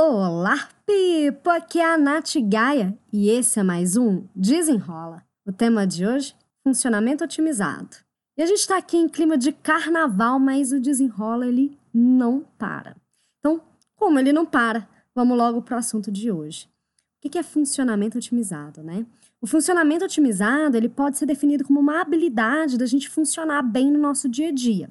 Olá, Pipo! Aqui é a Nath Gaia e esse é mais um Desenrola. O tema de hoje: funcionamento otimizado. E a gente está aqui em clima de carnaval, mas o desenrola ele não para. Então, como ele não para, vamos logo para o assunto de hoje. O que é funcionamento otimizado, né? O funcionamento otimizado ele pode ser definido como uma habilidade da gente funcionar bem no nosso dia a dia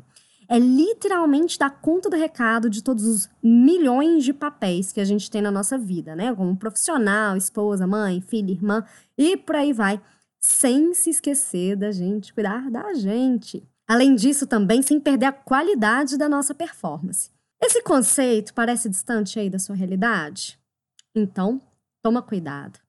é literalmente dar conta do recado de todos os milhões de papéis que a gente tem na nossa vida, né? Como profissional, esposa, mãe, filha, irmã e por aí vai, sem se esquecer da gente cuidar da gente. Além disso, também sem perder a qualidade da nossa performance. Esse conceito parece distante aí da sua realidade? Então, toma cuidado.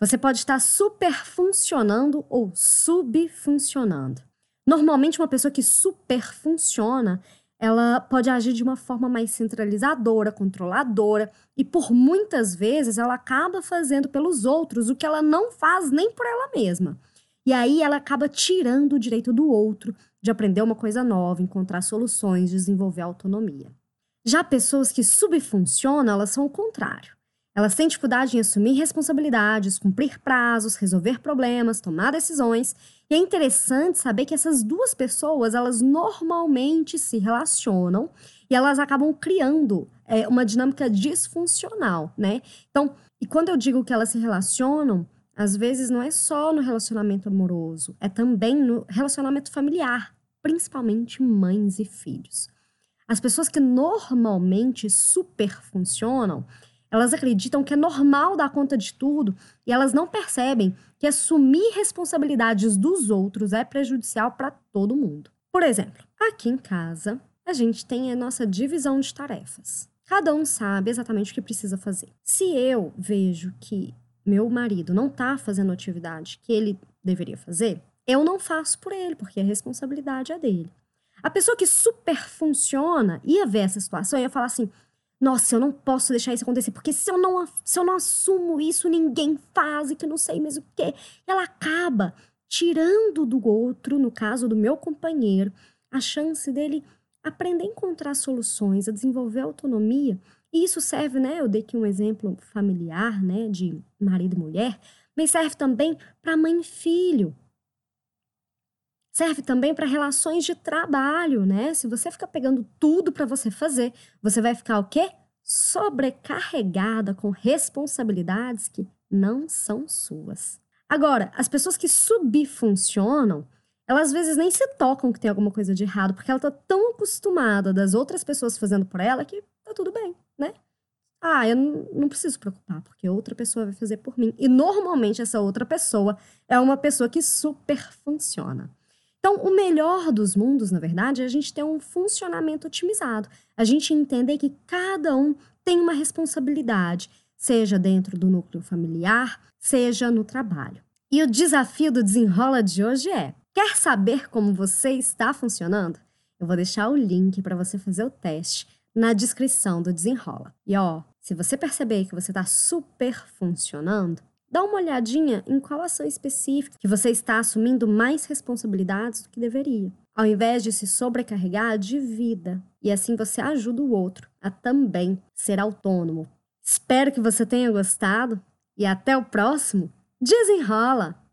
Você pode estar super funcionando ou subfuncionando. Normalmente, uma pessoa que super funciona, ela pode agir de uma forma mais centralizadora, controladora, e por muitas vezes ela acaba fazendo pelos outros o que ela não faz nem por ela mesma. E aí ela acaba tirando o direito do outro de aprender uma coisa nova, encontrar soluções, desenvolver autonomia. Já pessoas que subfuncionam, elas são o contrário. Elas têm dificuldade em assumir responsabilidades, cumprir prazos, resolver problemas, tomar decisões. E é interessante saber que essas duas pessoas, elas normalmente se relacionam e elas acabam criando é, uma dinâmica disfuncional, né? Então, e quando eu digo que elas se relacionam, às vezes não é só no relacionamento amoroso, é também no relacionamento familiar, principalmente mães e filhos. As pessoas que normalmente super funcionam, elas acreditam que é normal dar conta de tudo e elas não percebem que assumir responsabilidades dos outros é prejudicial para todo mundo. Por exemplo, aqui em casa, a gente tem a nossa divisão de tarefas. Cada um sabe exatamente o que precisa fazer. Se eu vejo que meu marido não está fazendo a atividade que ele deveria fazer, eu não faço por ele, porque a responsabilidade é dele. A pessoa que super funciona ia ver essa situação e ia falar assim: nossa, eu não posso deixar isso acontecer, porque se eu não, se eu não assumo isso, ninguém faz e que não sei mais o que. Ela acaba tirando do outro, no caso do meu companheiro, a chance dele aprender a encontrar soluções, a desenvolver autonomia. E isso serve, né? Eu dei aqui um exemplo familiar, né, de marido e mulher, mas serve também para mãe e filho. Serve também para relações de trabalho, né? Se você ficar pegando tudo para você fazer, você vai ficar o quê? Sobrecarregada com responsabilidades que não são suas. Agora, as pessoas que subfuncionam, elas às vezes nem se tocam que tem alguma coisa de errado, porque ela tá tão acostumada das outras pessoas fazendo por ela que tá tudo bem, né? Ah, eu não preciso preocupar, porque outra pessoa vai fazer por mim. E normalmente essa outra pessoa é uma pessoa que super funciona. Então, o melhor dos mundos, na verdade, é a gente ter um funcionamento otimizado. A gente entender que cada um tem uma responsabilidade, seja dentro do núcleo familiar, seja no trabalho. E o desafio do desenrola de hoje é: quer saber como você está funcionando? Eu vou deixar o link para você fazer o teste na descrição do desenrola. E ó, se você perceber que você está super funcionando, Dá uma olhadinha em qual ação específica que você está assumindo mais responsabilidades do que deveria. Ao invés de se sobrecarregar, divida. E assim você ajuda o outro a também ser autônomo. Espero que você tenha gostado e até o próximo. Desenrola!